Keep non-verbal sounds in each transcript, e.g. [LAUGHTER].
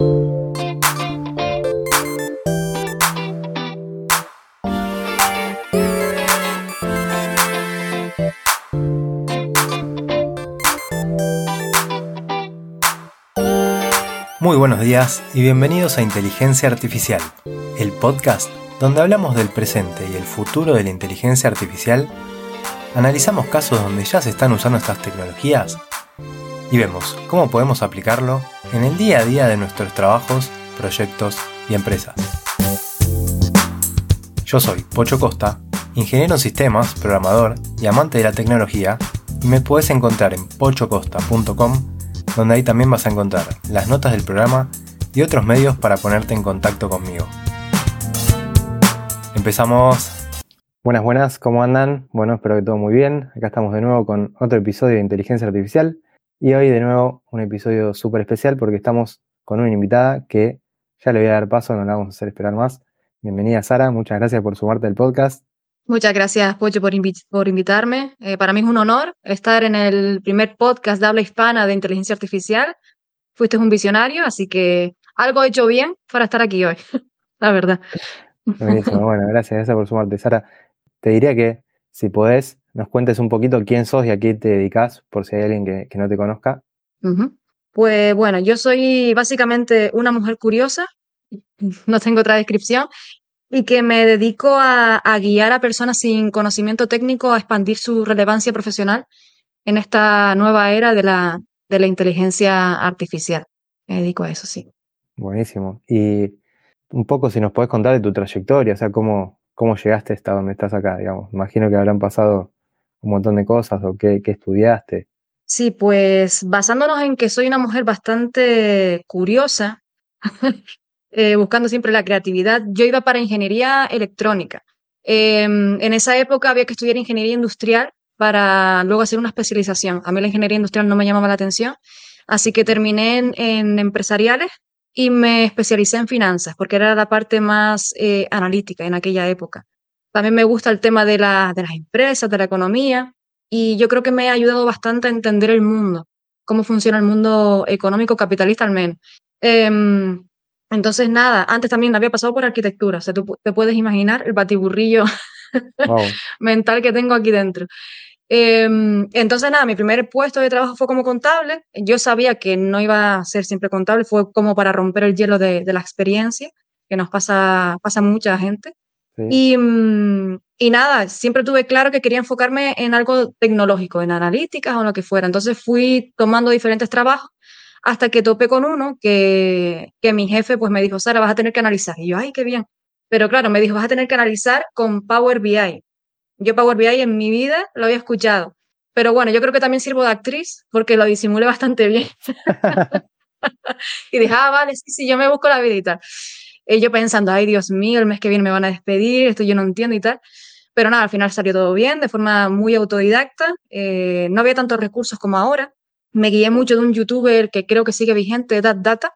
Muy buenos días y bienvenidos a Inteligencia Artificial, el podcast donde hablamos del presente y el futuro de la inteligencia artificial, analizamos casos donde ya se están usando estas tecnologías y vemos cómo podemos aplicarlo en el día a día de nuestros trabajos, proyectos y empresas. Yo soy Pocho Costa, ingeniero en sistemas, programador y amante de la tecnología, y me puedes encontrar en pochocosta.com donde ahí también vas a encontrar las notas del programa y otros medios para ponerte en contacto conmigo. Empezamos. Buenas, buenas, ¿cómo andan? Bueno, espero que todo muy bien. Acá estamos de nuevo con otro episodio de Inteligencia Artificial y hoy de nuevo un episodio súper especial porque estamos con una invitada que ya le voy a dar paso, no la vamos a hacer esperar más. Bienvenida Sara, muchas gracias por sumarte al podcast. Muchas gracias, Pocho, por, por invitarme. Eh, para mí es un honor estar en el primer podcast de habla hispana de inteligencia artificial. Fuiste un visionario, así que algo he hecho bien para estar aquí hoy, [LAUGHS] la verdad. Buenísimo, bueno, gracias, gracias por sumarte. Sara, te diría que si podés, nos cuentes un poquito quién sos y a qué te dedicas, por si hay alguien que, no te conozca. Pues bueno, yo soy básicamente una mujer curiosa, [LAUGHS] no tengo otra descripción, y que me dedico a, guiar a personas sin conocimiento técnico a expandir su relevancia profesional en esta nueva era de la, de la inteligencia artificial. Me dedico a eso, sí. Buenísimo. Y un poco si nos puedes contar de tu trayectoria, o sea, cómo, cómo llegaste hasta donde estás acá, digamos. Imagino que habrán pasado un montón de cosas o qué, qué estudiaste. Sí, pues basándonos en que soy una mujer bastante curiosa, [LAUGHS] Eh, buscando siempre la creatividad. Yo iba para ingeniería electrónica. Em, en esa época había que estudiar ingeniería industrial para luego hacer una especialización. A mí la ingeniería industrial no me llamaba la atención, así que terminé en, empresariales y me especialicé en finanzas, porque era la parte más eh, analítica en aquella época. También me gusta el tema de, la, de las empresas, de la economía, y yo creo que me ha ayudado bastante a entender el mundo, cómo funciona el mundo económico capitalista al menos. Em, entonces, nada, antes también había pasado por arquitectura, o sea, tú te puedes imaginar el batiburrillo [LAUGHS] mental que tengo aquí dentro. Em, entonces, nada, mi primer puesto de trabajo fue como contable. Yo sabía que no iba a ser siempre contable, fue como para romper el hielo de, la experiencia, que nos pasa, pasa mucha gente. Y, mm, y, nada, siempre tuve claro que quería enfocarme en algo tecnológico, en analíticas o lo que fuera. Entonces fui tomando diferentes trabajos hasta que topé con uno que, que mi jefe pues me dijo, Sara, vas a tener que analizar. Y yo, ay, qué bien. Pero claro, me dijo, vas a tener que analizar con Power BI. Yo Power BI en mi vida lo había escuchado. Pero bueno, yo creo que también sirvo de actriz porque lo disimulé [LAUGHS] bastante bien. [LAUGHS] y dije, ah, vale, sí, sí, yo me busco la vida y tal. Yo pensando, ay, Dios mío, el mes que viene me van a despedir, esto yo no entiendo y tal. Pero nada, al final salió todo bien, de forma muy autodidacta. Eh, no había tantos recursos como ahora me guié mucho de un youtuber que creo que sigue vigente, Dat Data.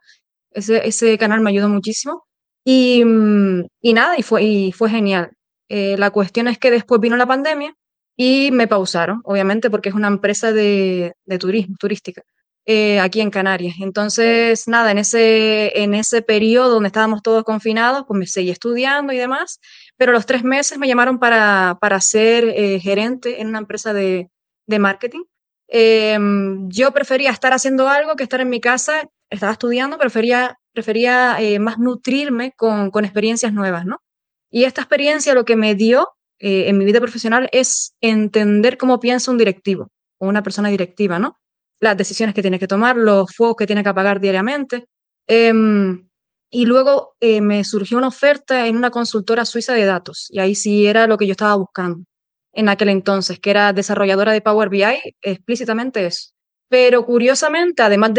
Ese, ese canal me ayudó muchísimo. Y, mm, y nada, y fue, y fue genial. Eh, la cuestión es que después vino la pandemia y me pausaron, obviamente, porque es una empresa de, de turismo, turística, eh, aquí en Canarias. Entonces, nada, en ese, en ese periodo donde estábamos todos confinados, pues me seguí estudiando y demás, pero los tres meses me llamaron para, para ser eh, gerente en una empresa de, de marketing Em, yo prefería estar haciendo algo que estar en mi casa, estaba estudiando, prefería, prefería eh, más nutrirme con, con, experiencias nuevas, ¿no? Y esta experiencia lo que me dio eh, en mi vida profesional es entender cómo piensa un directivo o una persona directiva, ¿no? Las decisiones que tiene que tomar, los fuegos que tiene que apagar diariamente. Em, y luego eh, me surgió una oferta en una consultora suiza de datos y ahí sí era lo que yo estaba buscando en aquel entonces, que era desarrolladora de Power BI, explícitamente eso. Pero curiosamente, además mm,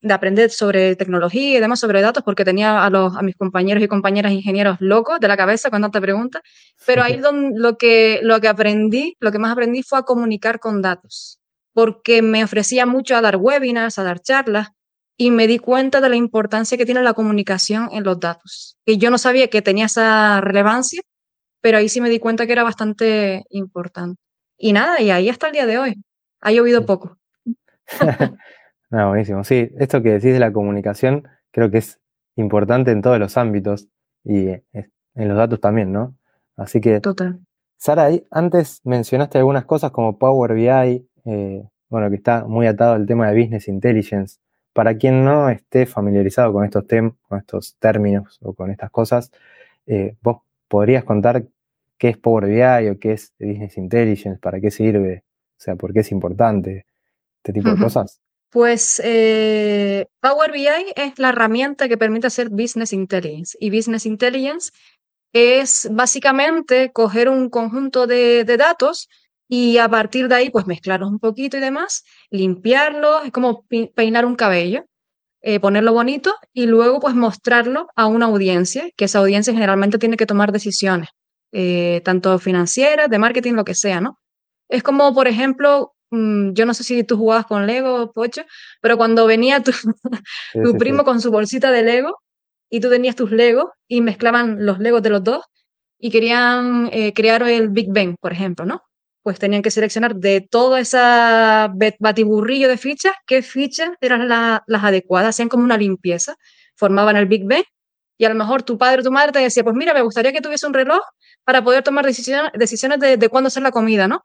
de, aprender sobre tecnología y demás sobre datos, porque tenía a, los, a mis compañeros y compañeras ingenieros locos de la cabeza con tantas preguntas, pero ahí [LAUGHS] donde, lo, que, lo que aprendí, lo que más aprendí fue a comunicar con datos, porque me ofrecía mucho a dar webinars, a dar charlas, y me di cuenta de la importancia que tiene la comunicación en los datos. Y yo no sabía que tenía esa relevancia pero ahí sí me di cuenta que era bastante importante. Y nada, y ahí hasta el día de hoy. Ha llovido poco. [LAUGHS] no, buenísimo. Sí, esto que decís de la comunicación creo que es importante en todos los ámbitos y en los datos también, ¿no? Así que, Total. Sara, antes mencionaste algunas cosas como Power BI, eh, bueno, que está muy atado al tema de Business Intelligence. Para quien no esté familiarizado con estos, con estos términos o con estas cosas, eh, vos podrías contar qué es Power BI o qué es Business Intelligence, para qué sirve, o sea, por qué es importante, este tipo de cosas. Pues eh, Power BI es la herramienta que permite hacer Business Intelligence. Y Business Intelligence es básicamente coger un conjunto de, datos y a partir de ahí, pues mezclarlos un poquito y demás, limpiarlos, es como peinar un cabello, eh, ponerlo bonito y luego pues mostrarlo a una audiencia, que esa audiencia generalmente tiene que tomar decisiones, eh, tanto financieras, de marketing, lo que sea, ¿no? Es como, por ejemplo, mm, yo no sé si tú jugabas con Lego, Pocho, pero cuando venía tu, [LAUGHS] tu primo con su bolsita de Lego y tú tenías tus Legos y mezclaban los Legos de los dos y querían eh, crear el Big Bang, por ejemplo, ¿no? Pues tenían que seleccionar de toda esa batiburrillo de fichas, qué fichas eran las adecuadas, hacían como una limpieza, formaban el Big Bang y a lo mejor tu padre o tu madre te decía, pues mira, me gustaría que tuviese un reloj para poder tomar decisiones, decisiones de, de cuándo hacer la comida, ¿no?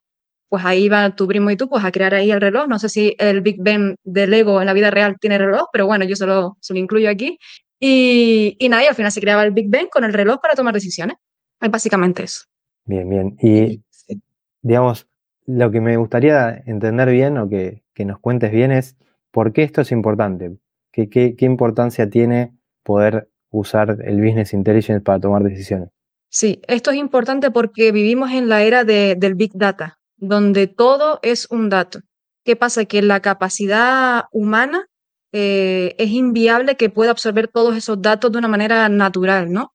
Pues ahí va tu primo y tú pues a crear ahí el reloj. No sé si el Big Bang de Lego en la vida real tiene reloj, pero bueno, yo solo se lo incluyo aquí. Y, y nada, al final se creaba el Big Bang con el reloj para tomar decisiones. Es básicamente eso. Bien, bien. Y, digamos, lo que me gustaría entender bien o que, que, nos cuentes bien es por qué esto es importante. ¿Qué, qué, qué importancia tiene poder usar el Business Intelligence para tomar decisiones? Sí, esto es importante porque vivimos en la era de, del Big Data, donde todo es un dato. ¿Qué pasa? Que la capacidad humana eh, es inviable que pueda absorber todos esos datos de una manera natural, ¿no?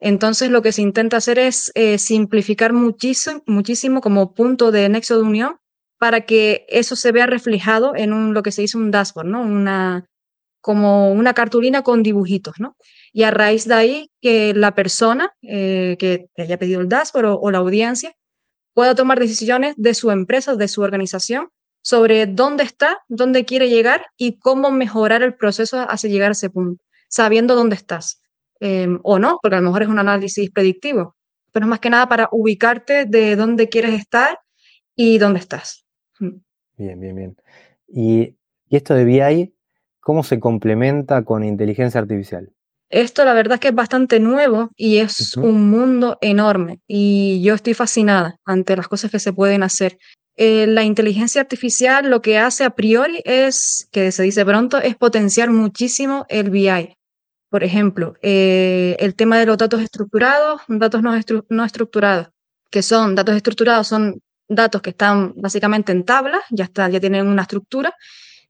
Entonces lo que se intenta hacer es eh, simplificar muchísimo, muchísimo como punto de nexo de unión para que eso se vea reflejado en un, lo que se dice un dashboard, ¿no? Una, como una cartulina con dibujitos, ¿no? Y a raíz de ahí que la persona eh, que haya pedido el dashboard o la audiencia pueda tomar decisiones de su empresa, de su organización, sobre dónde está, dónde quiere llegar y cómo mejorar el proceso hacia llegar a ese punto, sabiendo dónde estás. Em, o no, porque a lo mejor es un análisis predictivo, pero es más que nada para ubicarte de dónde quieres estar y dónde estás. Mm. Bien, bien, bien. Y, esto de BI, ¿cómo se complementa con inteligencia artificial? Esto la verdad es que es bastante nuevo y es un mundo enorme y yo estoy fascinada ante las cosas que se pueden hacer. Eh, la inteligencia artificial lo que hace a priori es, que se dice pronto, es potenciar muchísimo el BI. Por ejemplo, eh, el tema de los datos estructurados, datos no, no estructurados, que son datos estructurados, son datos que están básicamente en tablas, ya, ya tienen una estructura,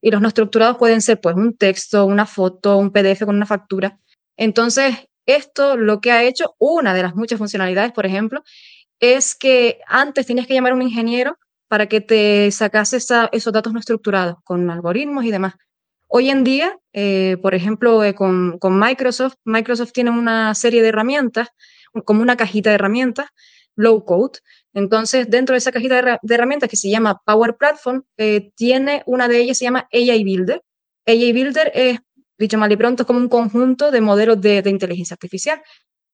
y los no estructurados pueden ser pues un texto, una foto, un PDF con una factura. Entonces, esto lo que ha hecho, una de las muchas funcionalidades, por ejemplo, es que antes tenías que llamar a un ingeniero para que te sacase esos datos no estructurados con algoritmos y demás. Hoy en día, eh, por ejemplo, eh, con, Microsoft, Microsoft tiene una serie de herramientas, como una cajita de herramientas, low code. Entonces, dentro de esa cajita de, herramientas que se llama Power Platform, eh, tiene una de ellas, se llama AI Builder. AI Builder es, dicho mal y pronto, como un conjunto de modelos de, de inteligencia artificial.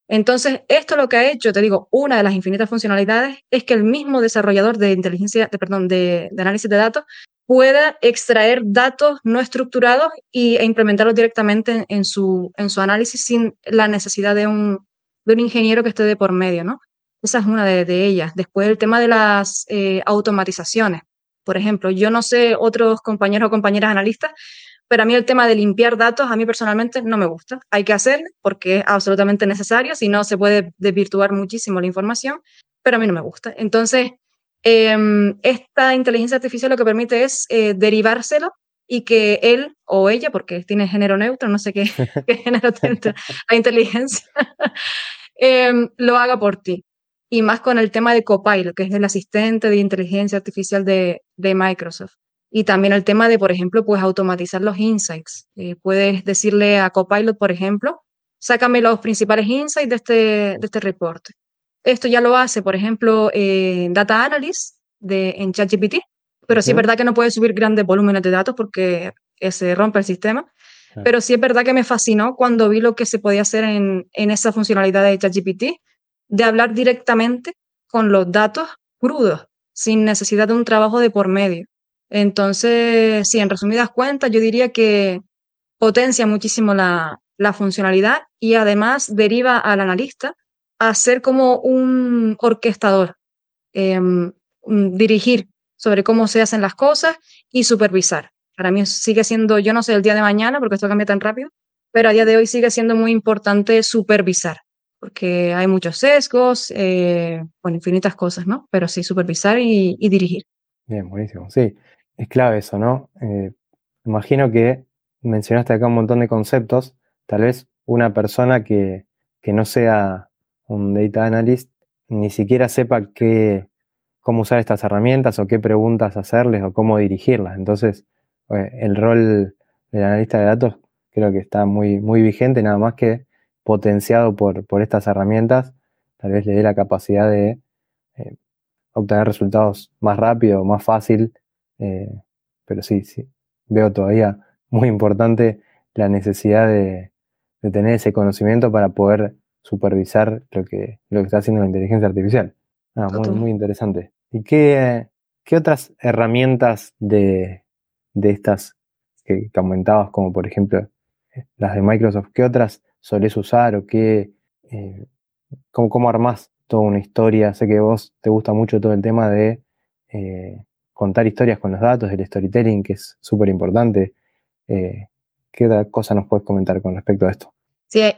Entonces, esto lo que ha hecho, te digo, una de las infinitas funcionalidades es que el mismo desarrollador de inteligencia, de, perdón, de, análisis de datos pueda extraer datos no estructurados y, e implementarlos directamente en, su, en su análisis sin la necesidad de un, de un ingeniero que esté de por medio, ¿no? Esa es una de, ellas. Después, el tema de las eh, automatizaciones. Por ejemplo, yo no sé otros compañeros o compañeras analistas, pero a mí el tema de limpiar datos, a mí personalmente no me gusta. Hay que hacerlo porque es absolutamente necesario, si no se puede desvirtuar muchísimo la información, pero a mí no me gusta. Entonces, em, esta inteligencia artificial lo que permite es eh, derivárselo y que él o ella, porque tiene género neutro, no sé qué, [LAUGHS] género tiene la inteligencia, [LAUGHS] em, lo haga por ti. Y más con el tema de Copilot, que es el asistente de inteligencia artificial de Microsoft. Y también el tema de, por ejemplo, pues automatizar los insights. Eh, puedes decirle a Copilot, por ejemplo, sácame los principales insights de este, de este reporte. Esto ya lo hace, por ejemplo, eh, Data Analyst de, en ChatGPT, pero sí es verdad que no puede subir grandes volúmenes de datos porque se rompe el sistema. Pero sí es verdad que me fascinó cuando vi lo que se podía hacer en, en esa funcionalidad de ChatGPT, de hablar directamente con los datos crudos, sin necesidad de un trabajo de por medio. Entonces, sí, en resumidas cuentas, yo diría que potencia muchísimo la, la funcionalidad y además deriva al analista a ser como un orquestador, em, dirigir sobre cómo se hacen las cosas y supervisar. Para mí sigue siendo, yo no sé el día de mañana, porque esto cambia tan rápido, pero a día de hoy sigue siendo muy importante supervisar, porque hay muchos sesgos, eh, bueno, infinitas cosas, ¿no? Pero sí, supervisar y, dirigir. Bien, buenísimo. Sí, es clave eso, ¿no? Eh, imagino que mencionaste acá un montón de conceptos, tal vez una persona que, que no sea un data analyst ni siquiera sepa qué, cómo usar estas herramientas o qué preguntas hacerles o cómo dirigirlas. Entonces, eh, el rol del analista de datos creo que está muy, muy vigente, nada más que potenciado por, por estas herramientas, tal vez le dé la capacidad de eh, obtener resultados más rápido, más fácil, eh, pero sí, sí, veo todavía muy importante la necesidad de, de tener ese conocimiento para poder supervisar lo que, lo que está haciendo la inteligencia artificial. Ah, muy, muy interesante. ¿Y qué, qué otras herramientas de, de estas que, comentabas, como por ejemplo las de Microsoft, qué otras solés usar o qué, eh, cómo, cómo armás toda una historia? Sé que vos te gusta mucho todo el tema de eh, contar historias con los datos, el storytelling, que es súper importante. Eh, ¿Qué otra cosa nos puedes comentar con respecto a esto?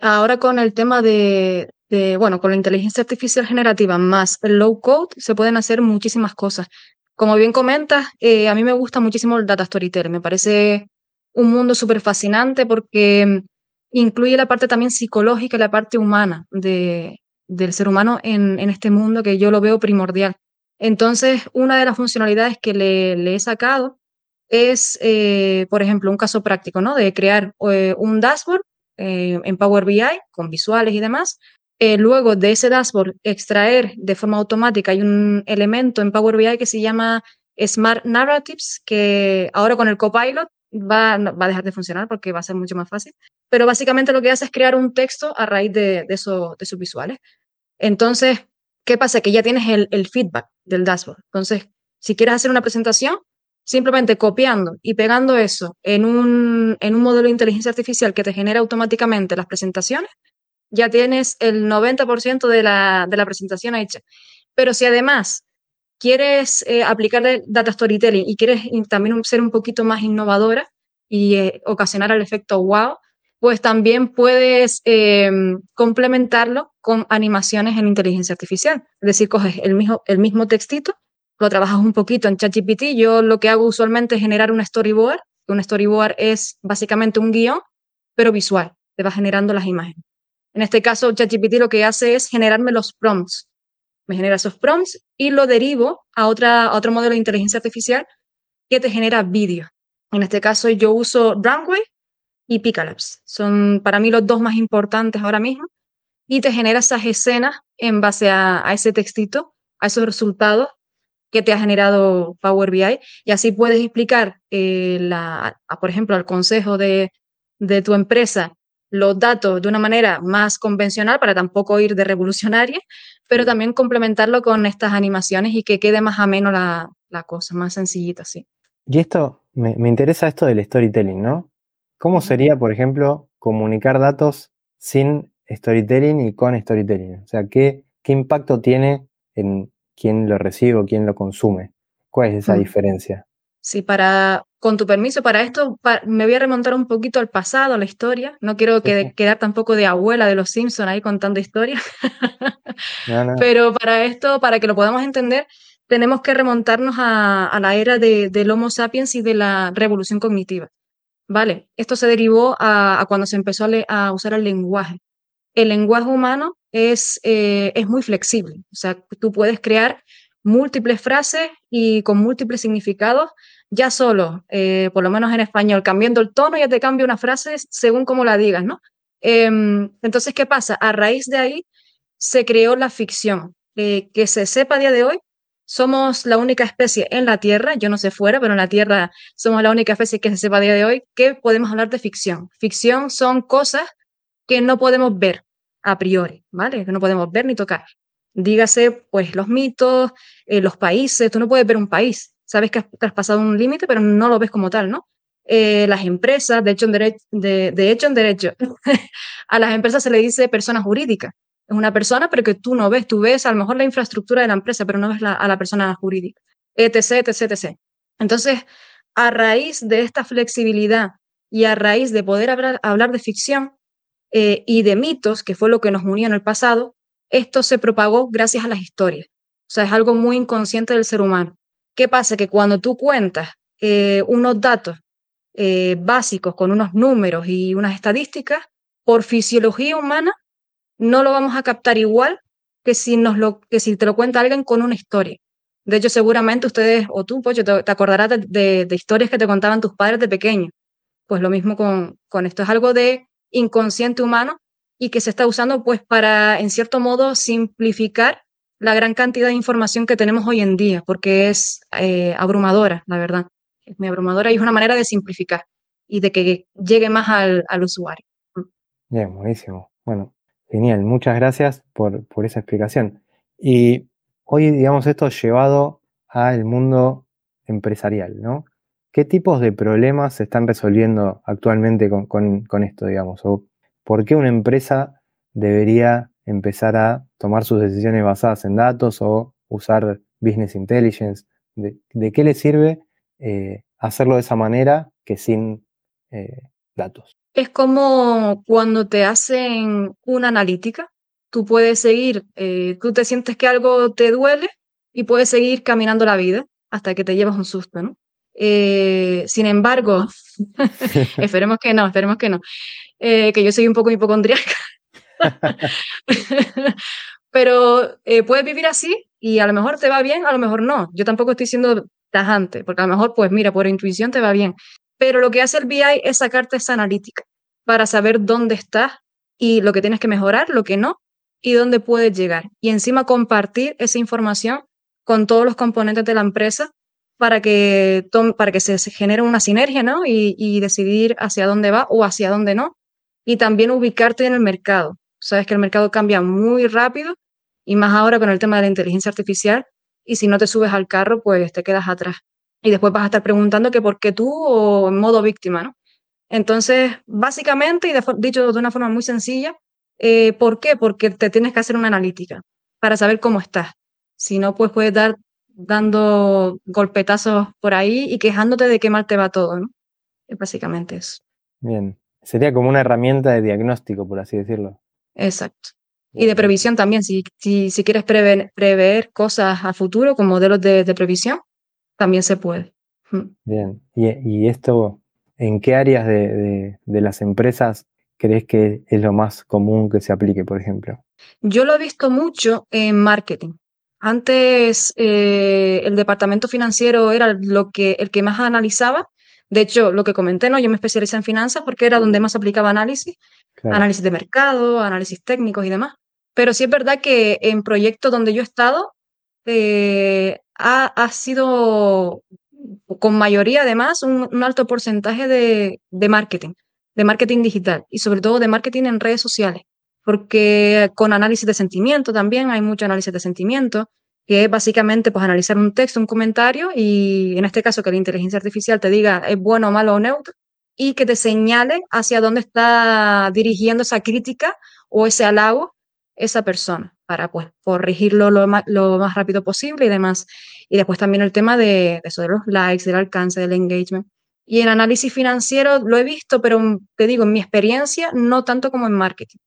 Ahora con el tema de, bueno, con la inteligencia artificial generativa más low code se pueden hacer muchísimas cosas. Como bien comentas, eh, a mí me gusta muchísimo el data storytelling. Me parece un mundo súper fascinante porque incluye la parte también psicológica y la parte humana de, del ser humano en, en, este mundo que yo lo veo primordial. Entonces, una de las funcionalidades que le, le he sacado es, eh, por ejemplo, un caso práctico, ¿no? De crear eh, un dashboard eh, en Power BI con visuales y demás. Eh, luego de ese dashboard extraer de forma automática, hay un elemento en Power BI que se llama Smart Narratives, que ahora con el Copilot va, va a dejar de funcionar porque va a ser mucho más fácil. Pero básicamente lo que hace es crear un texto a raíz de, de, eso, de sus visuales. Entonces, ¿qué pasa? Que ya tienes el, el feedback del dashboard. Entonces, si quieres hacer una presentación, simplemente copiando y pegando eso en un, en un modelo de inteligencia artificial que te genera automáticamente las presentaciones, ya tienes el 90% de la, de la presentación hecha. Pero si además quieres eh, aplicarle data storytelling y quieres también ser un poquito más innovadora y eh, ocasionar el efecto wow, pues también puedes eh, complementarlo con animaciones en inteligencia artificial. Es decir, coges el mismo, el mismo textito lo trabajas un poquito en ChatGPT. Yo lo que hago usualmente es generar un storyboard. Un storyboard es básicamente un guion, pero visual. Te va generando las imágenes. En este caso, ChatGPT lo que hace es generarme los prompts. Me genera esos prompts y lo derivo a, otra, a otro modelo de inteligencia artificial que te genera vídeo. En este caso, yo uso Runway y Picalabs. Son para mí los dos más importantes ahora mismo. Y te genera esas escenas en base a, a ese textito, a esos resultados que te ha generado Power BI y así puedes explicar, eh, la, por ejemplo, al consejo de, de, tu empresa los datos de una manera más convencional para tampoco ir de revolucionaria, pero también complementarlo con estas animaciones y que quede más ameno la, la cosa, más sencillita, sí. Y esto, me, me, interesa esto del storytelling, ¿no? ¿Cómo sería, por ejemplo, comunicar datos sin storytelling y con storytelling? O sea, ¿qué, qué impacto tiene en, quién lo recibe o quién lo consume. ¿Cuál es esa mm. diferencia? Sí, para, con tu permiso, para esto me voy a remontar un poquito al pasado, a la historia. No quiero que, quedar tampoco de abuela de los Simpsons ahí contando historias. [LAUGHS] Pero para esto, para que lo podamos entender, tenemos que remontarnos a, la era de, del Homo sapiens y de la revolución cognitiva. Vale, esto se derivó a, cuando se empezó a, a usar el lenguaje el lenguaje humano es, eh, es muy flexible. O sea, tú puedes crear múltiples frases y con múltiples significados, ya solo, eh, por lo menos en español, cambiando el tono ya te cambia una frase según cómo la digas, ¿no? Em, entonces, ¿qué pasa? A raíz de ahí se creó la ficción. Eh, que se sepa a día de hoy, somos la única especie en la Tierra, yo no sé fuera, pero en la Tierra somos la única especie que se sepa a día de hoy que podemos hablar de ficción. Ficción son cosas que no podemos ver a priori, ¿vale? Que no podemos ver ni tocar. Dígase, pues, los mitos, eh, los países, tú no puedes ver un país, sabes que has traspasado un límite, pero no lo ves como tal, ¿no? Eh, las empresas, de hecho, en derecho, de, hecho, en derecho [LAUGHS] a las empresas se le dice persona jurídica. Es una persona, pero que tú no ves. Tú ves a lo mejor la infraestructura de la empresa, pero no ves a la persona jurídica. Etc, etc, etc. Entonces, a raíz de esta flexibilidad y a raíz de poder hablar, hablar de ficción eh, y de mitos, que fue lo que nos unió en el pasado, esto se propagó gracias a las historias. O sea, es algo muy inconsciente del ser humano. ¿Qué pasa? Que cuando tú cuentas eh, unos datos eh, básicos con unos números y unas estadísticas, por fisiología humana no lo vamos a captar igual que si, nos lo, que si te lo cuenta alguien con una historia. De hecho, seguramente ustedes, o tú, Pocho, te, acordarás de, historias que te contaban tus padres de pequeño. Pues lo mismo con, con esto. Es algo de inconsciente humano y que se está usando pues para, en cierto modo, simplificar la gran cantidad de información que tenemos hoy en día, porque es eh, abrumadora, la verdad es muy abrumadora y es una manera de simplificar y de que llegue más al, usuario. Bien, buenísimo. Bueno, genial. Muchas gracias por, esa explicación. Y hoy, digamos, esto llevado al mundo empresarial, ¿no? ¿Qué tipos de problemas se están resolviendo actualmente con, esto, digamos? ¿O por qué una empresa debería empezar a tomar sus decisiones basadas en datos o usar business intelligence? de qué le sirve eh, hacerlo de esa manera que sin eh, datos. Es como cuando te hacen una analítica, tú puedes seguir, eh, tú te sientes que algo te duele y puedes seguir caminando la vida hasta que te llevas un susto, ¿no? Sin embargo, [LAUGHS] [LAUGHS] esperemos que no, esperemos que no, que yo soy un poco hipocondriaca. [LAUGHS] Pero puedes vivir así y a lo mejor te va bien, a lo mejor no. Yo tampoco estoy siendo tajante, porque a lo mejor, pues mira, por intuición te va bien. Pero lo que hace el BI es sacarte esa analítica para saber dónde estás y lo que tienes que mejorar, lo que no, y dónde puedes llegar. Y encima compartir esa información con todos los componentes de la empresa para que, para que se, genere una sinergia, ¿no? Y, y, decidir hacia dónde va o hacia dónde no. Y también ubicarte en el mercado. Sabes que el mercado cambia muy rápido y más ahora con el tema de la inteligencia artificial, y si no te subes al carro, pues te quedas atrás. Y después vas a estar preguntando que por qué tú o en modo víctima, ¿no? Entonces, básicamente, y dicho de una forma muy sencilla, eh, ¿por qué? Porque te tienes que hacer una analítica para saber cómo estás. Si no, pues puedes dar dando golpetazos por ahí y quejándote de qué mal te va todo, ¿no? Es básicamente eso. Bien. Sería como una herramienta de diagnóstico, por así decirlo. Exacto. Y de previsión también, si, si, si quieres prever, prever, cosas a futuro con modelos de, de previsión, también se puede. Mm. Bien, ¿Y, y esto en qué áreas de, de, las empresas crees que es lo más común que se aplique, por ejemplo? Yo lo he visto mucho en marketing. Antes eh, el departamento financiero era lo que, el que más analizaba. De hecho, lo que comenté, ¿no? Yo me especialicé en finanzas porque era donde más aplicaba análisis, análisis de mercado, análisis técnicos y demás. Pero sí es verdad que en proyectos donde yo he estado, eh, ha, sido con mayoría además un, alto porcentaje de, marketing, de marketing digital y sobre todo de marketing en redes sociales, porque con análisis de sentimiento también hay mucho análisis de sentimiento, que es básicamente pues analizar un texto, un comentario y en este caso que la inteligencia artificial te diga es bueno, malo o neutro y que te señale hacia dónde está dirigiendo esa crítica o ese halago esa persona para pues corregirlo lo más, lo más rápido posible y demás. Y después también el tema de, eso de los likes, del alcance, del engagement. Y en análisis financiero lo he visto, pero te digo, en mi experiencia, no tanto como en marketing.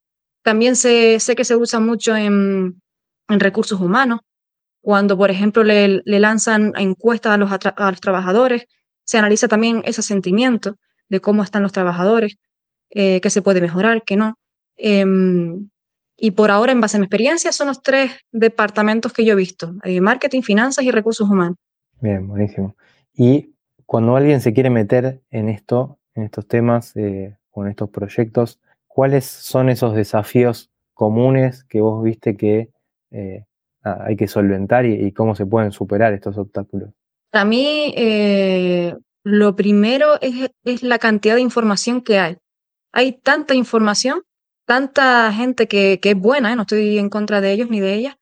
También sé, sé que se usa mucho en, en recursos humanos. Cuando, por ejemplo, le, lanzan encuestas a los, a los trabajadores, se analiza también ese sentimiento de cómo están los trabajadores, eh, qué se puede mejorar, qué no. Em, y por ahora, en base a mi experiencia, son los tres departamentos que yo he visto, eh, marketing, finanzas y recursos humanos. Bien, buenísimo. Y cuando alguien se quiere meter en esto, en estos temas eh, o en estos proyectos, ¿cuáles son esos desafíos comunes que vos viste que eh, hay que solventar y, cómo se pueden superar estos obstáculos? Para mí, eh, lo primero es, la cantidad de información que hay. Hay tanta información, tanta gente que, es buena, ¿eh? no estoy en contra de ellos ni de ellas,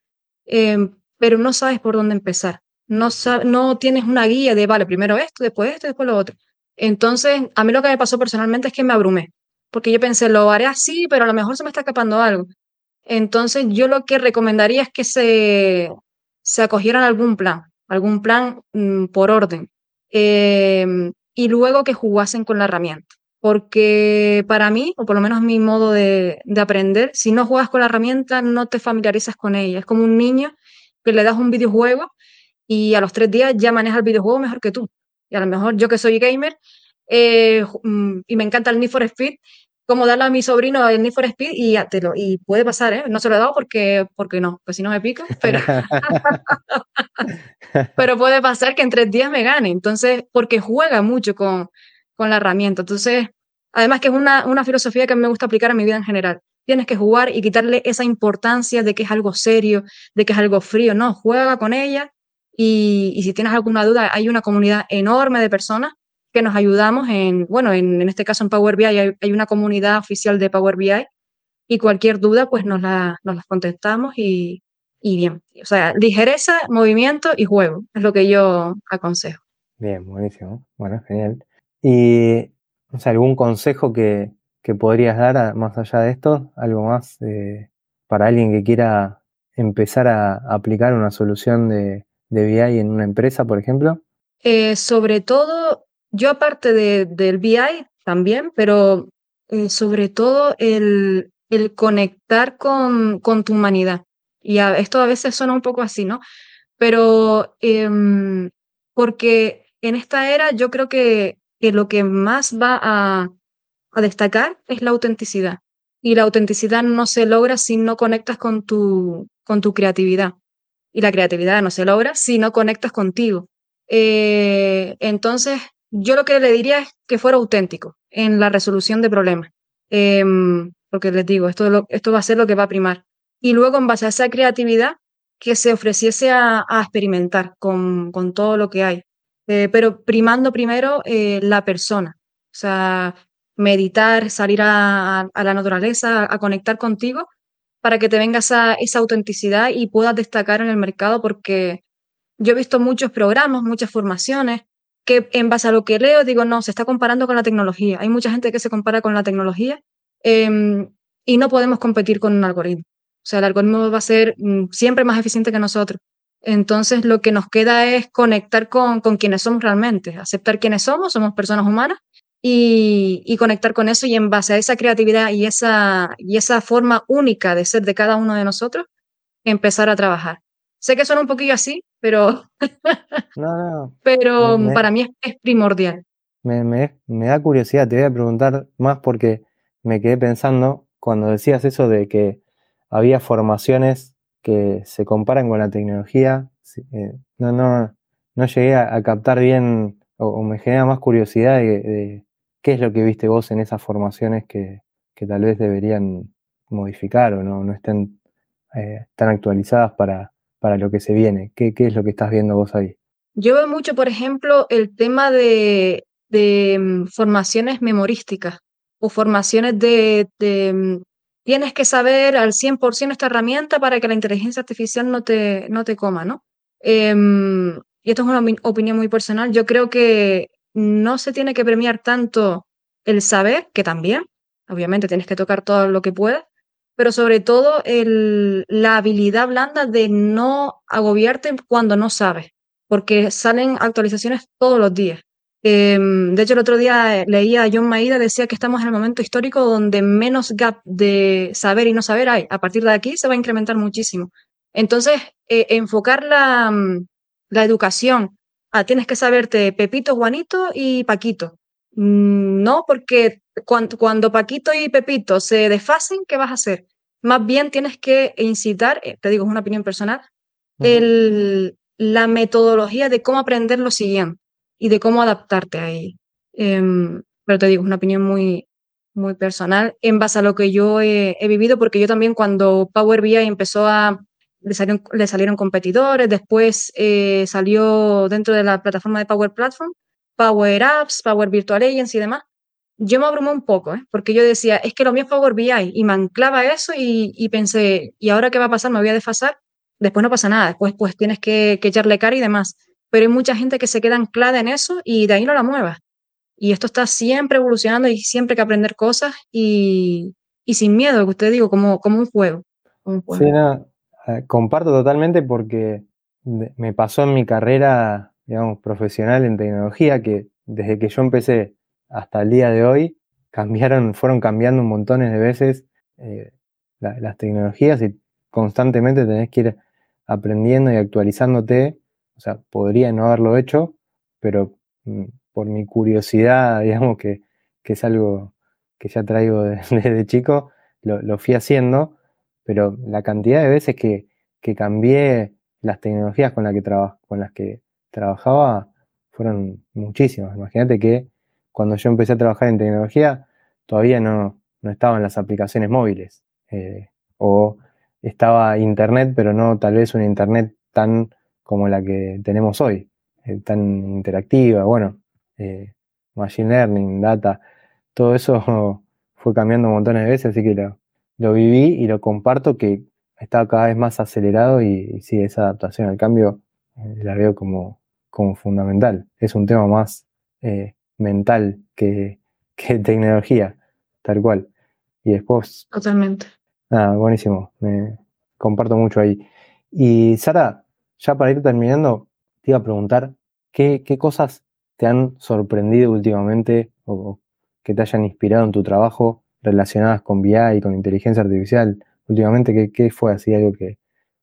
em, pero no sabes por dónde empezar. No, no tienes una guía de, vale, primero esto, después esto, después lo otro. Entonces, a mí lo que me pasó personalmente es que me abrumé, porque yo pensé, lo haré así, pero a lo mejor se me está escapando algo. Entonces, yo lo que recomendaría es que se, se acogieran algún plan, algún plan mm, por orden, em, y luego que jugasen con la herramienta. Porque para mí, o por lo menos mi modo de, de, aprender, si no juegas con la herramienta, no te familiarizas con ella. Es como un niño que le das un videojuego y a los tres días ya maneja el videojuego mejor que tú. Y a lo mejor yo que soy gamer eh, mm, y me encanta el Need for Speed, como darle a mi sobrino el Need for Speed y, te lo, y puede pasar, ¿eh? No se lo he dado porque, porque no, pues si no me pica, pero, [LAUGHS] pero puede pasar que en tres días me gane. Entonces, porque juega mucho con, con la herramienta. Entonces, además que es una, una filosofía que me gusta aplicar a mi vida en general. Tienes que jugar y quitarle esa importancia de que es algo serio, de que es algo frío. No, juega con ella y, si tienes alguna duda, hay una comunidad enorme de personas que nos ayudamos en, bueno, en, este caso en Power BI hay, una comunidad oficial de Power BI y cualquier duda pues nos la, nos las contestamos y, bien. O sea, ligereza, movimiento y juego es lo que yo aconsejo. Bien, buenísimo. Bueno, genial. ¿Y o sea, algún consejo que, que podrías dar más allá de esto? ¿Algo más eh, para alguien que quiera empezar a aplicar una solución de, de BI en una empresa, por ejemplo? Eh, sobre todo, yo aparte de, del BI también, pero eh, sobre todo el, el conectar con, con, tu humanidad. Y esto a veces suena un poco así, ¿no? Pero em, porque en esta era yo creo que, que lo que más va a, a destacar es la autenticidad. Y la autenticidad no se logra si no conectas con tu, con tu creatividad y la creatividad no se logra si no conectas contigo. Eh, entonces, yo lo que le diría es que fuera auténtico en la resolución de problemas, em, porque les digo, esto, esto va a ser lo que va a primar. Y luego, en base a esa creatividad, que se ofreciese a, experimentar con, con, todo lo que hay, eh, pero primando primero eh, la persona, o sea, meditar, salir a, la naturaleza, a conectar contigo para que te venga esa, esa autenticidad y puedas destacar en el mercado, porque yo he visto muchos programas, muchas formaciones, que en base a lo que leo digo, no, se está comparando con la tecnología. Hay mucha gente que se compara con la tecnología em, y no podemos competir con un algoritmo. O sea, el algoritmo va a ser mm, siempre más eficiente que nosotros. Entonces, lo que nos queda es conectar con, con quienes somos realmente, aceptar quiénes somos, somos personas humanas y, conectar con eso y en base a esa creatividad y esa, y esa forma única de ser de cada uno de nosotros, empezar a trabajar. Sé que suena un poquillo así, pero, [LAUGHS] pero para mí es, primordial. Me, me, me, da curiosidad, te voy a preguntar más porque me quedé pensando cuando decías eso de que había formaciones que se comparan con la tecnología. Eh, no, no, no llegué a, captar bien o, me genera más curiosidad de, ¿Qué es lo que viste vos en esas formaciones que, tal vez deberían modificar o no, no estén eh, tan actualizadas para, para lo que se viene? ¿Qué, ¿Qué, es lo que estás viendo vos ahí? Yo veo mucho, por ejemplo, el tema de, mm, formaciones memorísticas o formaciones de, mm, tienes que saber al 100% esta herramienta para que la inteligencia artificial no te, no te coma, ¿no? Em, y esto es una opinión muy personal. Yo creo que no se tiene que premiar tanto el saber, que también, obviamente tienes que tocar todo lo que puedas, pero sobre todo el, la habilidad blanda de no agobiarte cuando no sabes, porque salen actualizaciones todos los días. Em, de hecho, el otro día leía a John Maida, decía que estamos en el momento histórico donde menos gap de saber y no saber hay. A partir de aquí se va a incrementar muchísimo. Entonces, eh, enfocar la, la educación ah, tienes que saberte Pepito, Juanito y Paquito. Mm, no, porque cuando, Paquito y Pepito se desfasen, ¿qué vas a hacer? Más bien tienes que incitar, eh, te digo, es una opinión personal, el, la metodología de cómo aprender lo siguiente y de cómo adaptarte a ello. Em, pero te digo, es una opinión muy, muy personal en base a lo que yo he, he, vivido, porque yo también cuando Power BI empezó a, le salieron, le salieron competidores, después eh, salió dentro de la plataforma de Power Platform, Power Apps, Power Virtual Agents y demás. Yo me abrumé un poco, ¿eh? porque yo decía, es que lo mío es Power BI, y me anclaba eso y, pensé, ¿y ahora qué va a pasar? ¿Me voy a desfasar? Después no pasa nada, después pues tienes que, que echarle cara y demás. Pero hay mucha gente que se queda anclada en eso y de ahí no la muevas. Y esto está siempre evolucionando y siempre que aprender cosas y, y sin miedo, que usted digo, como, como. Un juego. Sí, no, eh, comparto totalmente porque me pasó en mi carrera, digamos, profesional en tecnología, que desde que yo empecé hasta el día de hoy, cambiaron, fueron cambiando un montón de veces eh, la, las tecnologías y constantemente tenés que ir aprendiendo y actualizándote. O sea, podría no haberlo hecho, pero mm, por mi curiosidad, [LAUGHS] digamos que, que es algo que ya traigo [LAUGHS] desde chico, lo, lo, fui haciendo, pero la cantidad de veces que, que cambié las tecnologías con, la que con las que trabajaba fueron muchísimas. Imagínate que cuando yo empecé a trabajar en tecnología, todavía no, no estaban las aplicaciones móviles. Eh, o estaba Internet, pero no tal vez una Internet tan como la que tenemos hoy, eh, tan interactiva. Bueno, eh, Machine Learning, Data, todo eso [LAUGHS] fue cambiando montones de veces, así que lo, lo viví y lo comparto que está cada vez más acelerado y, sí, esa adaptación al cambio la veo como, como fundamental. Es un tema más eh, mental que, [LAUGHS] que, tecnología, tal cual. Y después... Totalmente. Nada, buenísimo. Me comparto mucho ahí. Y Sara, ya para ir terminando, te iba a preguntar, ¿qué, qué cosas te han sorprendido últimamente o que te hayan inspirado en tu trabajo relacionadas con BI y con inteligencia artificial? Últimamente, ¿qué, qué fue así algo que,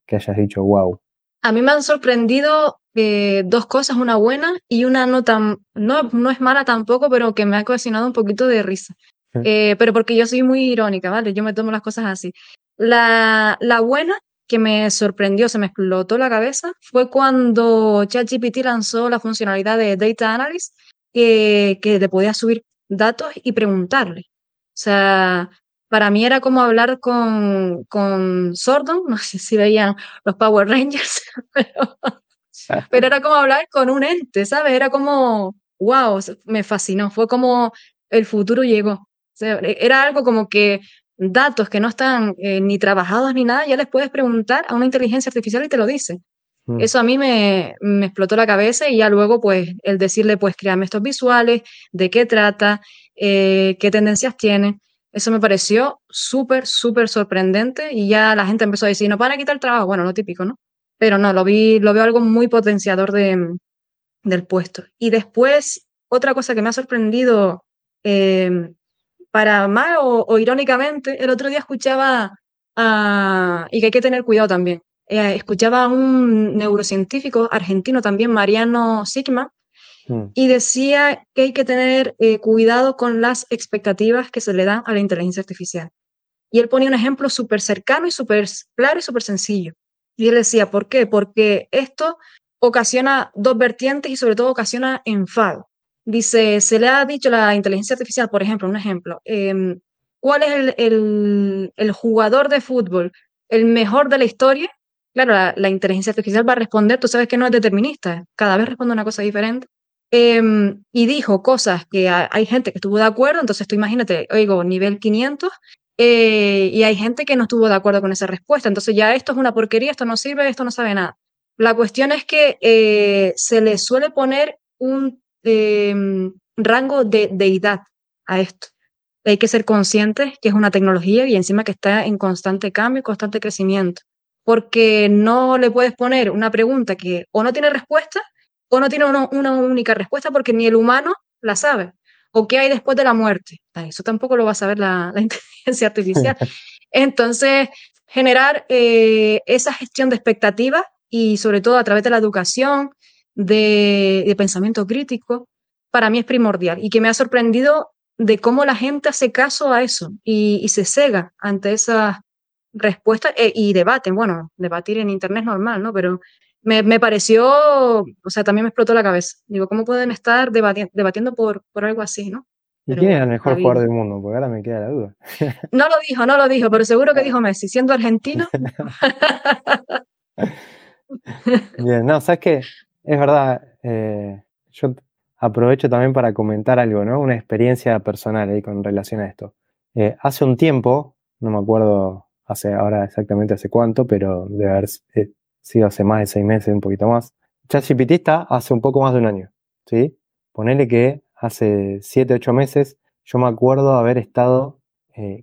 que, hayas dicho, wow? A mí me han sorprendido eh, dos cosas, una buena y una no tan, no, no es mala tampoco, pero que me ha ocasionado un poquito de risa. Eh, pero porque yo soy muy irónica, ¿vale? Yo me tomo las cosas así. La, la buena que me sorprendió, se me explotó la cabeza, fue cuando ChatGPT lanzó la funcionalidad de Data Analysis, que, que te podía subir datos y preguntarle. O sea, para mí era como hablar con, con Sordon, no sé si veían los Power Rangers, [LAUGHS] pero, pero era como hablar con un ente, ¿sabes? Era como, wow, me fascinó, fue como el futuro llegó. O sea, e, era algo como que datos que no están eh, ni trabajados ni nada, ya les puedes preguntar a una inteligencia artificial y te lo dice. Mm. Eso a mí me, me, explotó la cabeza y ya luego, pues, el decirle, pues, créame estos visuales, de qué trata, eh, qué tendencias tiene. Eso me pareció súper, súper sorprendente y ya la gente empezó a decir, no van a quitar el trabajo. Bueno, lo típico, ¿no? Pero no, lo vi, lo veo algo muy potenciador de, del puesto. Y después, otra cosa que me ha sorprendido, eh, para mal o, irónicamente, el otro día escuchaba, y que hay que tener cuidado también, eh, escuchaba a un neurocientífico argentino también, Mariano Sigma, mm. y decía que hay que tener eh, cuidado con las expectativas que se le dan a la inteligencia artificial. Y él ponía un ejemplo súper cercano y súper claro y súper sencillo. Y él decía, ¿por qué? Porque esto ocasiona dos vertientes y sobre todo ocasiona enfado. Dice, se le ha dicho a la inteligencia artificial, por ejemplo, un ejemplo, eh, ¿cuál es el, el, jugador de fútbol, el mejor de la historia? Claro, la, la, inteligencia artificial va a responder, tú sabes que no es determinista, cada vez responde una cosa diferente. Eh, y dijo cosas que hay gente que estuvo de acuerdo, entonces tú imagínate, oigo, nivel 500, eh, y hay gente que no estuvo de acuerdo con esa respuesta, entonces ya esto es una porquería, esto no sirve, esto no sabe nada. La cuestión es que eh, se le suele poner un eh, rango de deidad a esto. Hay que ser conscientes que es una tecnología y encima que está en constante cambio y constante crecimiento. Porque no le puedes poner una pregunta que o no tiene respuesta o no tiene una, una única respuesta porque ni el humano la sabe. O qué hay después de la muerte. Eso tampoco lo va a saber la, la [LAUGHS] inteligencia artificial. [LAUGHS] Entonces, generar eh, esa gestión de expectativas y sobre todo a través de la educación, de, de pensamiento crítico, para mí es primordial y que me ha sorprendido de cómo la gente hace caso a eso y, y se cega ante esas respuestas eh, y debaten. Bueno, debatir en Internet es normal, ¿no? Pero me, me, pareció, o sea, también me explotó la cabeza. Digo, ¿cómo pueden estar debati debatiendo por, por algo así, ¿no? ¿Y quién es el mejor jugador del mundo? Porque ahora me queda la duda. [LAUGHS] No lo dijo, no lo dijo, pero seguro que dijo Messi, siendo argentino. [LAUGHS] Bien, no, sabes que es verdad, eh, yo aprovecho también para comentar algo, ¿no? Una experiencia personal ahí con relación a esto. Eh, hace un tiempo, no me acuerdo hace ahora exactamente hace cuánto, pero debe haber eh, sido hace más de seis meses, un poquito más. ChatGPT está hace un poco más de un año, ¿sí? Ponele que hace siete, ocho meses yo me acuerdo haber estado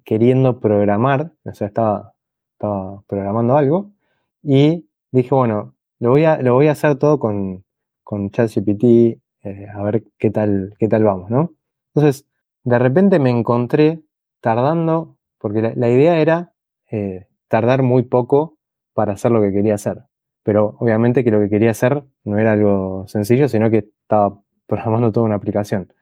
queriendo programar, o sea, estaba, programando algo y dije, bueno, lo voy a, hacer todo con, con ChatGPT, eh, a ver qué tal, qué tal vamos, ¿no? Entonces, de repente me encontré tardando, porque la, idea era eh, tardar muy poco para hacer lo que quería hacer. Pero obviamente que lo que quería hacer no era algo sencillo, sino que estaba [LAUGHS] programando toda una aplicación.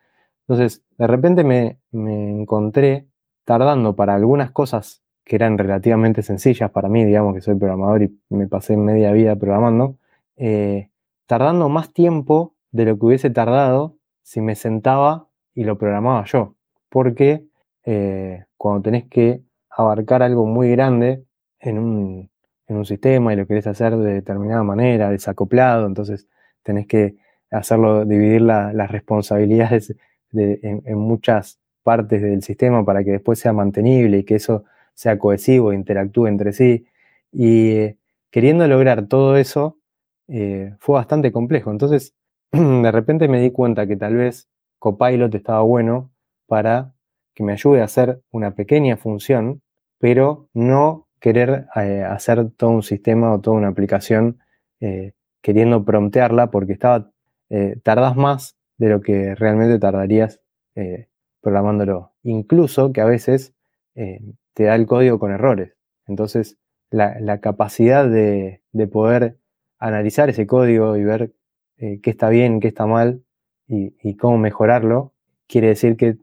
Entonces, de repente me, me encontré tardando para algunas cosas que eran relativamente sencillas para mí, digamos que soy programador y me pasé media vida programando, eh, tardando más tiempo de lo que hubiese tardado si me sentaba y lo programaba yo. Porque eh, cuando tenés que abarcar algo muy grande en un, en un, sistema y lo querés hacer de determinada manera, desacoplado, entonces tenés que hacerlo, dividir las responsabilidades en, muchas partes del sistema para que después sea mantenible y que eso sea cohesivo, interactúe entre sí. Y eh, queriendo lograr todo eso, eh, fue bastante complejo. Entonces, [CLEARS THROAT] de repente me di cuenta que tal vez Copilot estaba bueno para que me ayude a hacer una pequeña función, pero no querer eh, hacer todo un sistema o toda una aplicación queriendo promptearla porque estaba, tardas más de lo que realmente tardarías programándolo. Incluso que a veces te da el código con errores. Entonces, la, capacidad de, poder analizar ese código y ver eh, qué está bien, qué está mal y, cómo mejorarlo, quiere decir que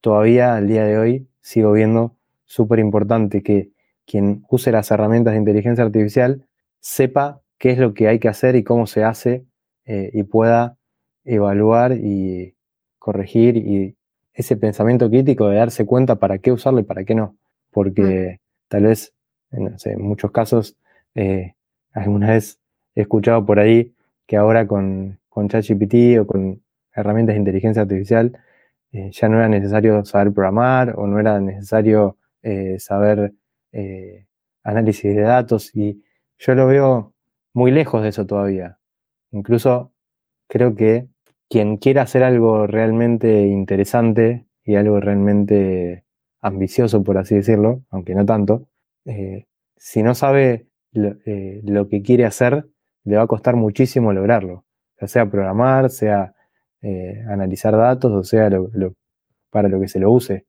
todavía al día de hoy sigo viendo súper importante que quien use las herramientas de inteligencia artificial sepa qué es lo que hay que hacer y cómo se hace eh, y pueda evaluar y corregir y ese pensamiento crítico de darse cuenta para qué usarlo y para qué no. Porque tal vez, en, muchos casos, eh, alguna vez he escuchado por ahí que ahora con, con ChatGPT o con herramientas de inteligencia artificial eh, ya no era necesario saber programar o no era necesario eh, saber análisis de datos y yo lo veo muy lejos de eso todavía. Incluso creo que quien quiera hacer algo realmente interesante y algo realmente ambicioso, por así decirlo, aunque no tanto, eh, si no sabe eh, lo, que quiere hacer, le va a costar muchísimo lograrlo, ya sea programar, sea eh, analizar datos, o sea para lo que se lo use.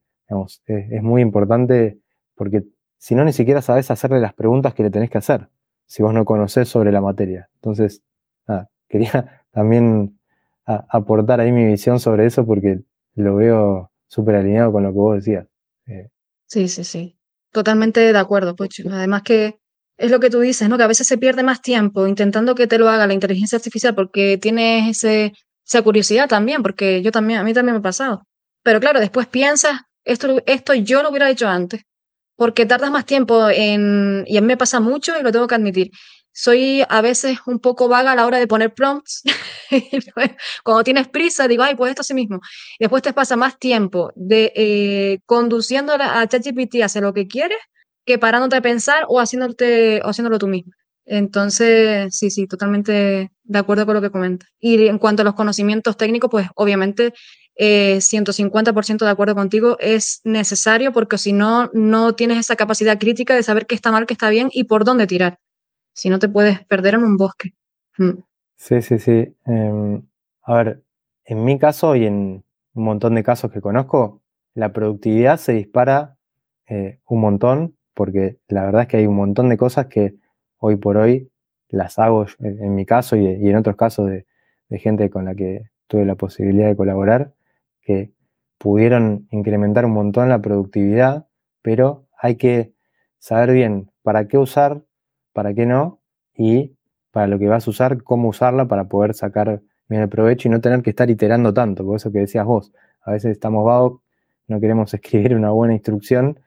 es, muy importante porque si no, ni siquiera sabes hacerle las preguntas que le tenés que hacer, si vos no conocés sobre la materia. Entonces, quería [LAUGHS] también aportar ahí mi visión sobre eso porque lo veo súper alineado con lo que vos decías. Eh, sí, sí, sí. Totalmente de acuerdo, Pocho. Además que es lo que tú dices, ¿no? Que a veces se pierde más tiempo intentando que te lo haga la inteligencia artificial porque tienes ese, esa curiosidad también, porque yo también, a mí también me ha pasado. Pero claro, después piensas, esto, esto yo lo hubiera hecho antes, porque tardas más tiempo en, y a mí me pasa mucho y lo tengo que admitir, soy a veces un poco vaga a la hora de poner prompts. [LAUGHS] Cuando tienes prisa, digo, ay, pues esto sí mismo. después te pasa más tiempo de eh, conduciendo a ChatGPT hacia lo que quieres que parándote a pensar o, haciéndote, o haciéndolo tú mismo. Entonces, sí, sí, totalmente de acuerdo con lo que comentas. Y en cuanto a los conocimientos técnicos, pues obviamente eh, 150% de acuerdo contigo, es necesario porque si no, no tienes esa capacidad crítica de saber qué está mal, qué está bien y por dónde tirar si no te puedes perder en un bosque. Mm. Sí, sí, sí. Em, a ver, en mi caso y en un montón de casos que conozco, la productividad se dispara eh, un montón, porque la verdad es que hay un montón de cosas que hoy por hoy las hago en, mi caso y, en otros casos de, de, gente con la que tuve la posibilidad de colaborar, que pudieron incrementar un montón la productividad, pero hay que saber bien para qué usar para qué no, y para lo que vas a usar, cómo usarla para poder sacar bien el provecho y no tener que estar iterando tanto, por eso que decías vos, a veces estamos vagos, no queremos [LAUGHS] escribir una buena instrucción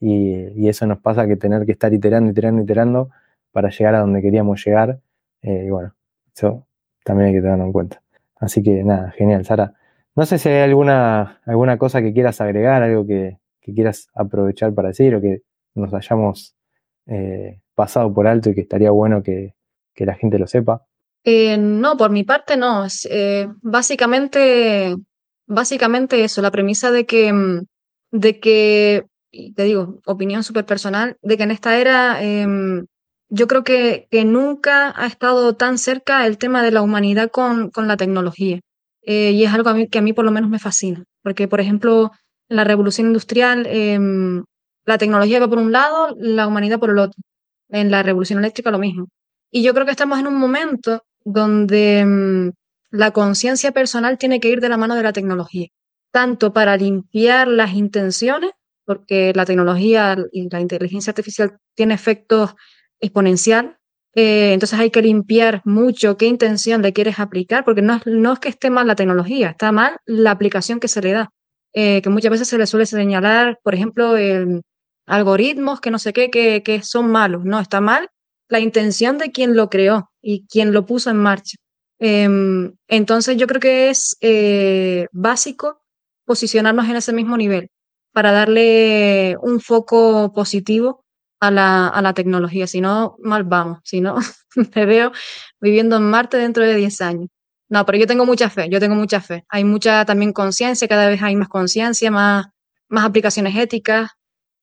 y, eso nos pasa que tener que estar iterando, iterando, iterando para llegar a donde queríamos llegar y bueno, eso también hay que tenerlo en cuenta. Así que nada, genial, Sara. No sé si hay alguna, alguna cosa que quieras agregar, algo que, quieras aprovechar para decir o que nos hayamos pasado por alto y que estaría bueno que, la gente lo sepa. no, por mi parte no. básicamente, básicamente eso, la premisa de que, mm, de que te digo, opinión súper personal, de que en esta era em, yo creo que, que, nunca ha estado tan cerca el tema de la humanidad con, con la tecnología. Eh, y es algo que a mí por lo menos me fascina, porque por ejemplo, en la revolución industrial, em, la tecnología va por un lado, la humanidad por el otro. En la revolución eléctrica lo mismo. Y yo creo que estamos en un momento donde em, la conciencia personal tiene que ir de la mano de la tecnología, tanto para limpiar las intenciones porque la tecnología y la inteligencia artificial tiene efectos exponencial. Eh, entonces hay que limpiar mucho qué intención le quieres aplicar, porque no, no es que esté mal la tecnología, está mal la aplicación que se le da. Eh, que muchas veces se le suele señalar, por ejemplo, algoritmos que no sé qué, que, que son malos. No, está mal la intención de quien lo creó y quien lo puso en marcha. Em, entonces yo creo que es eh, básico posicionarnos en ese mismo nivel para darle un foco positivo a la, a la tecnología. Si no, mal vamos. Si no, [LAUGHS] me veo viviendo en Marte dentro de 10 años. No, pero yo tengo mucha fe, yo tengo mucha fe. Hay mucha también conciencia, cada vez hay más conciencia, más, más aplicaciones éticas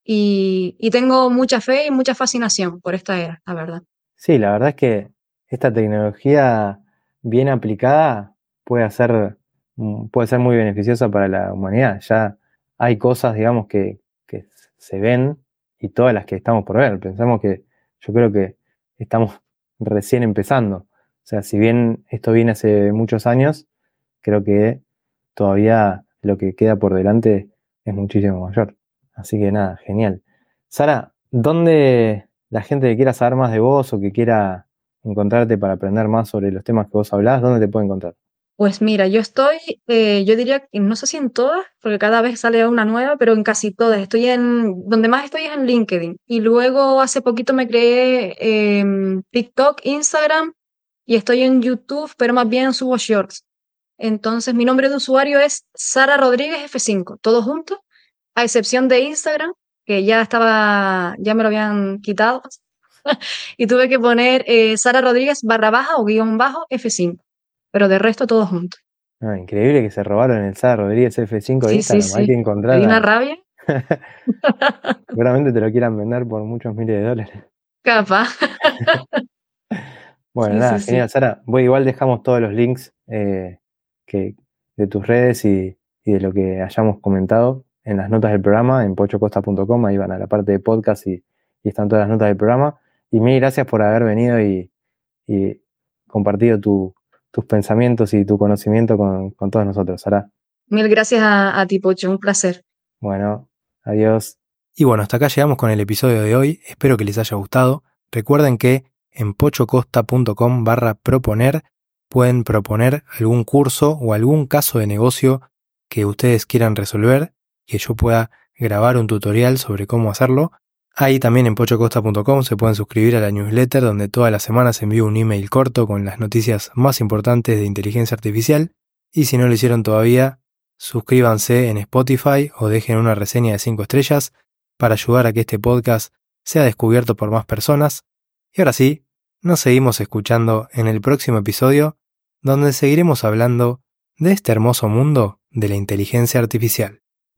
y, y, tengo mucha fe y mucha fascinación por esta era, la verdad. Sí, la verdad es que esta tecnología bien aplicada puede ser, puede ser muy beneficiosa para la humanidad. Ya hay cosas, digamos, que, se ven y todas las que estamos por ver. Pensamos que yo creo que estamos [LAUGHS] recién empezando. O sea, si bien esto viene hace muchos años, creo que todavía lo que queda por delante es muchísimo mayor. Así que nada, genial. Sara, ¿dónde la gente que quiera saber más de vos o que quiera encontrarte para aprender más sobre los temas que vos hablás, dónde te puede encontrar? Pues mira, yo estoy, eh, yo diría, no sé si en todas, porque cada vez sale una nueva, pero en casi todas. Estoy en, donde más estoy es en LinkedIn. Y luego hace poquito me creé em, TikTok, Instagram y estoy en YouTube, pero más bien subo shorts. Entonces mi nombre de usuario es Sara Rodríguez F5, todo junto, a excepción de Instagram, que ya estaba, ya me lo habían quitado. [LAUGHS] y tuve que poner eh, Sara Rodríguez barra baja o guion bajo F5 pero de resto todo junto. Ah, increíble que se robaron el Sara Rodríguez F5 de sí, Sí, Hay que encontrar. ¿Hay una rabia? [LAUGHS] Seguramente te lo quieran vender por muchos miles de dólares. Capaz. [LAUGHS] bueno, nada, genial, Sara. Voy, igual dejamos todos los links eh, que, de tus redes y, de lo que hayamos comentado en las notas del programa, en pochocosta.com. Ahí van a la parte de podcast y, están todas las notas del programa. Y mil gracias por haber venido y, y compartido tu, tus pensamientos y tu conocimiento con, todos nosotros, Sara. Mil gracias a, a ti, Pocho, un placer. Bueno, adiós. Y bueno, hasta acá llegamos con el episodio de hoy. Espero que les haya gustado. Recuerden que en pochocosta.com barra proponer pueden proponer algún curso o algún caso de negocio que ustedes quieran resolver, que yo pueda grabar un tutorial sobre cómo hacerlo Ahí también en pochocosta.com se pueden suscribir a la newsletter donde todas las semanas envío un email corto con las noticias más importantes de inteligencia artificial. Y si no lo hicieron todavía, suscríbanse en Spotify o dejen una reseña de 5 estrellas para ayudar a que este podcast sea descubierto por más personas. Y ahora sí, nos seguimos escuchando en el próximo episodio donde seguiremos hablando de este hermoso mundo de la inteligencia artificial.